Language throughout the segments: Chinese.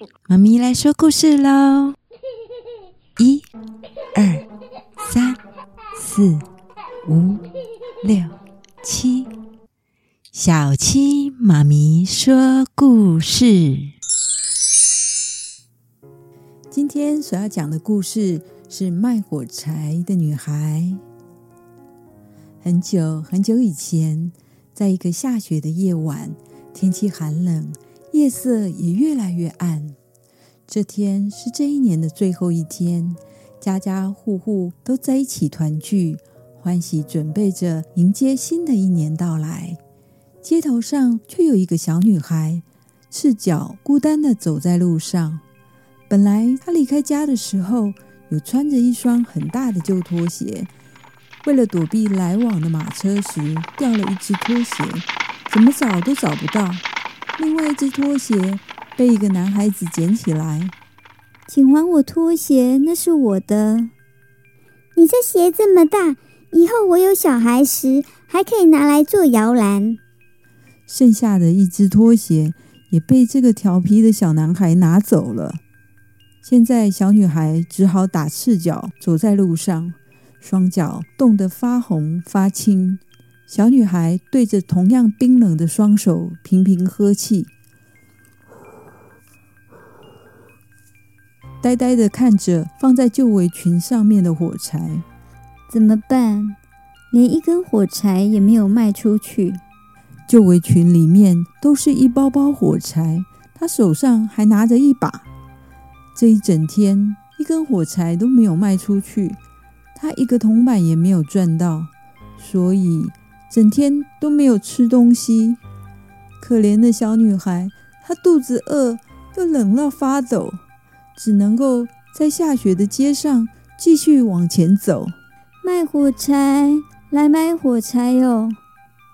妈咪来说故事喽！一、二、三、四、五、六、七，小七妈咪说故事。今天所要讲的故事是卖火柴的女孩。很久很久以前，在一个下雪的夜晚，天气寒冷，夜色也越来越暗。这天是这一年的最后一天，家家户户都在一起团聚，欢喜准备着迎接新的一年到来。街头上却有一个小女孩，赤脚孤单地走在路上。本来她离开家的时候，有穿着一双很大的旧拖鞋，为了躲避来往的马车时，掉了一只拖鞋，怎么找都找不到。另外一只拖鞋。被一个男孩子捡起来，请还我拖鞋，那是我的。你这鞋这么大，以后我有小孩时还可以拿来做摇篮。剩下的一只拖鞋也被这个调皮的小男孩拿走了。现在小女孩只好打赤脚走在路上，双脚冻得发红发青。小女孩对着同样冰冷的双手频频呵气。呆呆的看着放在旧围裙上面的火柴，怎么办？连一根火柴也没有卖出去。旧围裙里面都是一包包火柴，她手上还拿着一把。这一整天，一根火柴都没有卖出去，她一个铜板也没有赚到，所以整天都没有吃东西。可怜的小女孩，她肚子饿，又冷到发抖。只能够在下雪的街上继续往前走。卖火柴，来买火柴哟！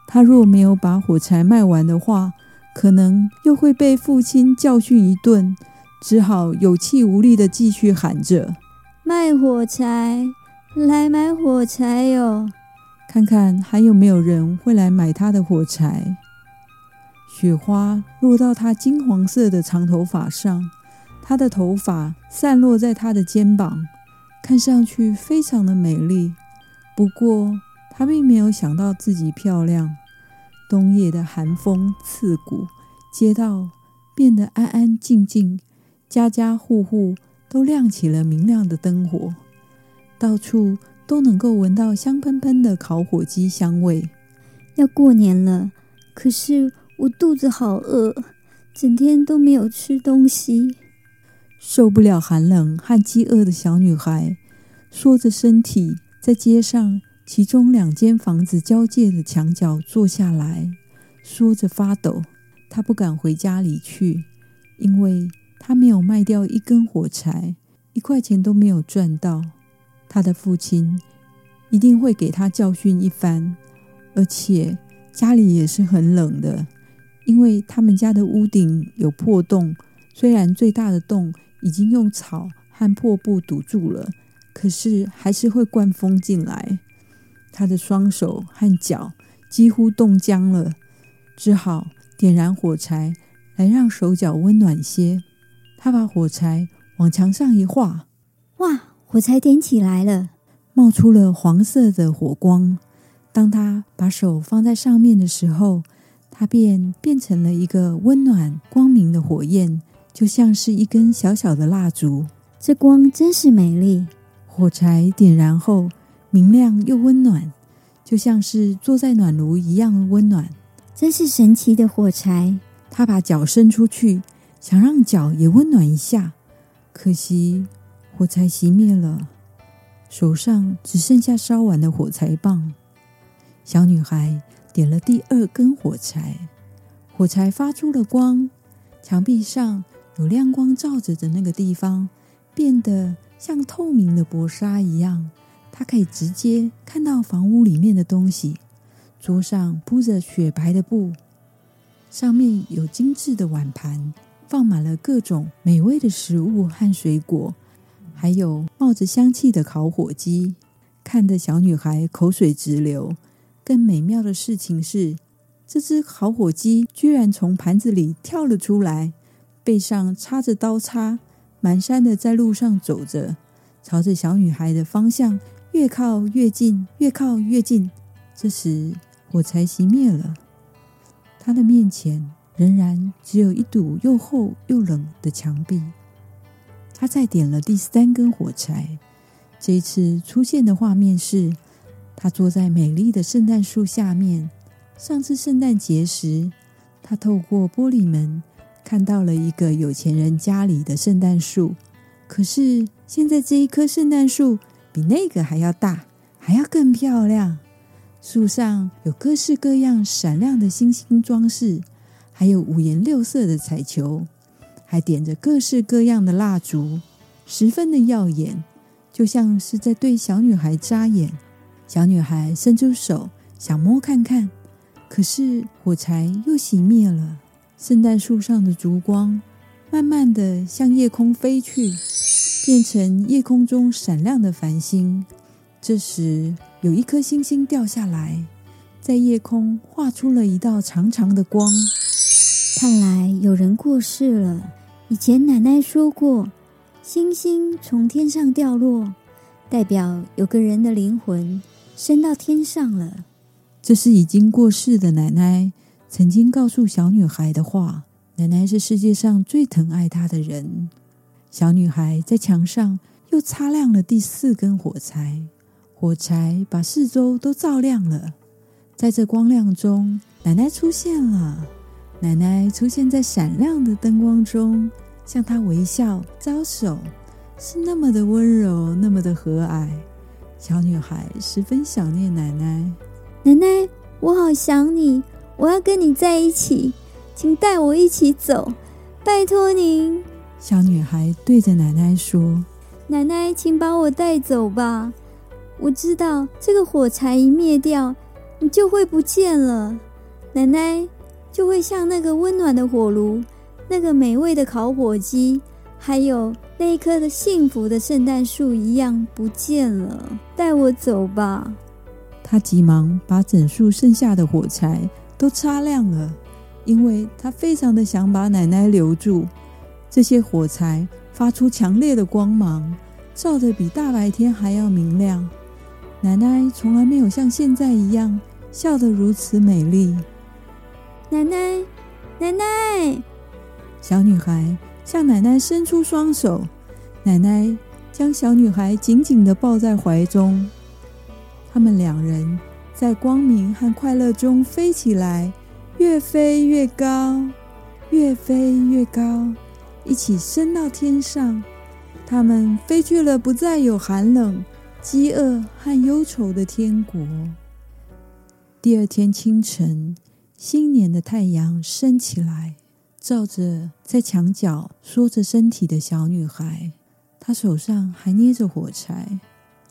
她若没有把火柴卖完的话，可能又会被父亲教训一顿，只好有气无力地继续喊着：“卖火柴，来买火柴哟！”看看还有没有人会来买他的火柴。雪花落到他金黄色的长头发上。她的头发散落在她的肩膀，看上去非常的美丽。不过，她并没有想到自己漂亮。冬夜的寒风刺骨，街道变得安安静静，家家户户都亮起了明亮的灯火，到处都能够闻到香喷喷的烤火鸡香味。要过年了，可是我肚子好饿，整天都没有吃东西。受不了寒冷和饥饿的小女孩，缩着身体在街上其中两间房子交界的墙角坐下来，缩着发抖。她不敢回家里去，因为她没有卖掉一根火柴，一块钱都没有赚到。他的父亲一定会给他教训一番，而且家里也是很冷的，因为他们家的屋顶有破洞，虽然最大的洞。已经用草和破布堵住了，可是还是会灌风进来。他的双手和脚几乎冻僵了，只好点燃火柴来让手脚温暖些。他把火柴往墙上一画，哇，火柴点起来了，冒出了黄色的火光。当他把手放在上面的时候，它便变成了一个温暖光明的火焰。就像是一根小小的蜡烛，这光真是美丽。火柴点燃后，明亮又温暖，就像是坐在暖炉一样温暖。真是神奇的火柴。他把脚伸出去，想让脚也温暖一下，可惜火柴熄灭了，手上只剩下烧完的火柴棒。小女孩点了第二根火柴，火柴发出了光，墙壁上。有亮光照着的那个地方，变得像透明的薄纱一样，她可以直接看到房屋里面的东西。桌上铺着雪白的布，上面有精致的碗盘，放满了各种美味的食物和水果，还有冒着香气的烤火鸡，看得小女孩口水直流。更美妙的事情是，这只烤火鸡居然从盘子里跳了出来。背上插着刀叉，蹒跚的在路上走着，朝着小女孩的方向越靠越近，越靠越近。这时，火柴熄灭了，他的面前仍然只有一堵又厚又冷的墙壁。他再点了第三根火柴，这一次出现的画面是，他坐在美丽的圣诞树下面。上次圣诞节时，他透过玻璃门看到了一个有钱人家里的圣诞树。可是现在这一棵圣诞树比那个还要大，还要更漂亮。树上有各式各样闪亮的星星装饰，还有五颜六色的彩球。还点着各式各样的蜡烛，十分的耀眼，就像是在对小女孩眨眼。小女孩伸出手想摸看看，可是火柴又熄灭了。圣诞树上的烛光慢慢的向夜空飞去，变成夜空中闪亮的繁星。这时，有一颗星星掉下来，在夜空画出了一道长长的光。看来有人过世了。以前奶奶说过，星星从天上掉落，代表有个人的灵魂升到天上了。这是已经过世的奶奶曾经告诉小女孩的话。奶奶是世界上最疼爱她的人。小女孩在墙上又擦亮了第四根火柴，火柴把四周都照亮了。在这光亮中，奶奶出现了。奶奶出现在闪亮的灯光中，向她微笑招手，是那么的温柔，那么的和蔼。小女孩十分想念奶奶。奶奶，我好想你，我要跟你在一起，请带我一起走，拜托您。小女孩对着奶奶说：“奶奶，请把我带走吧。我知道这个火柴一灭掉，你就会不见了。奶奶。”就会像那个温暖的火炉，那个美味的烤火鸡，还有那一棵的幸福的圣诞树一样不见了。带我走吧！他急忙把整束剩下的火柴都擦亮了，因为他非常的想把奶奶留住。这些火柴发出强烈的光芒，照得比大白天还要明亮。奶奶从来没有像现在一样笑得如此美丽。奶奶，奶奶！小女孩向奶奶伸出双手，奶奶将小女孩紧紧地抱在怀中。他们两人在光明和快乐中飞起来，越飞越高，越飞越高，一起升到天上。他们飞去了不再有寒冷、饥饿和忧愁的天国。第二天清晨。新年的太阳升起来，照着在墙角缩着身体的小女孩。她手上还捏着火柴，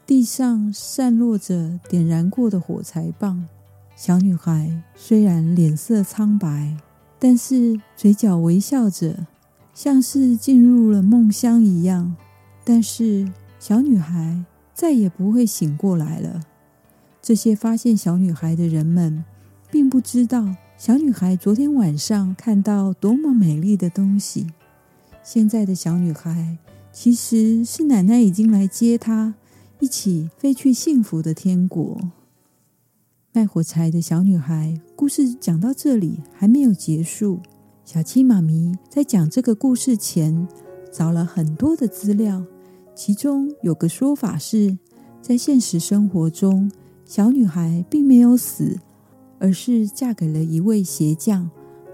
地上散落着点燃过的火柴棒。小女孩虽然脸色苍白，但是嘴角微笑着，像是进入了梦乡一样。但是小女孩再也不会醒过来了。这些发现小女孩的人们。并不知道小女孩昨天晚上看到多么美丽的东西。现在的小女孩其实是奶奶已经来接她，一起飞去幸福的天国。卖火柴的小女孩故事讲到这里还没有结束。小七妈咪在讲这个故事前找了很多的资料，其中有个说法是在现实生活中，小女孩并没有死。而是嫁给了一位鞋匠，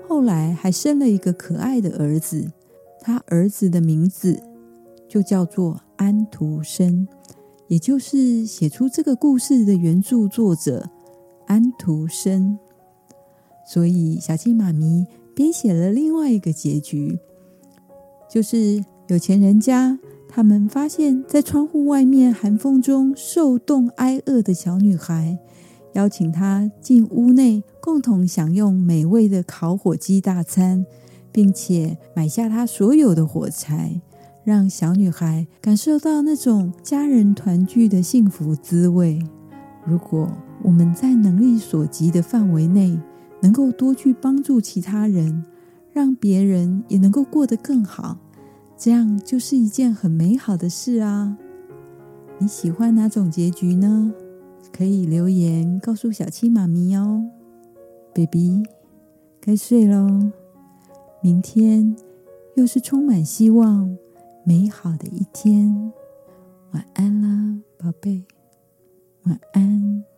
后来还生了一个可爱的儿子。他儿子的名字就叫做安徒生，也就是写出这个故事的原著作者安徒生。所以小青妈咪编写了另外一个结局，就是有钱人家他们发现，在窗户外面寒风中受冻挨饿的小女孩。邀请她进屋内，共同享用美味的烤火鸡大餐，并且买下她所有的火柴，让小女孩感受到那种家人团聚的幸福滋味。如果我们在能力所及的范围内，能够多去帮助其他人，让别人也能够过得更好，这样就是一件很美好的事啊！你喜欢哪种结局呢？可以留言告诉小七妈咪哦，baby，该睡喽。明天又是充满希望、美好的一天。晚安啦，宝贝，晚安。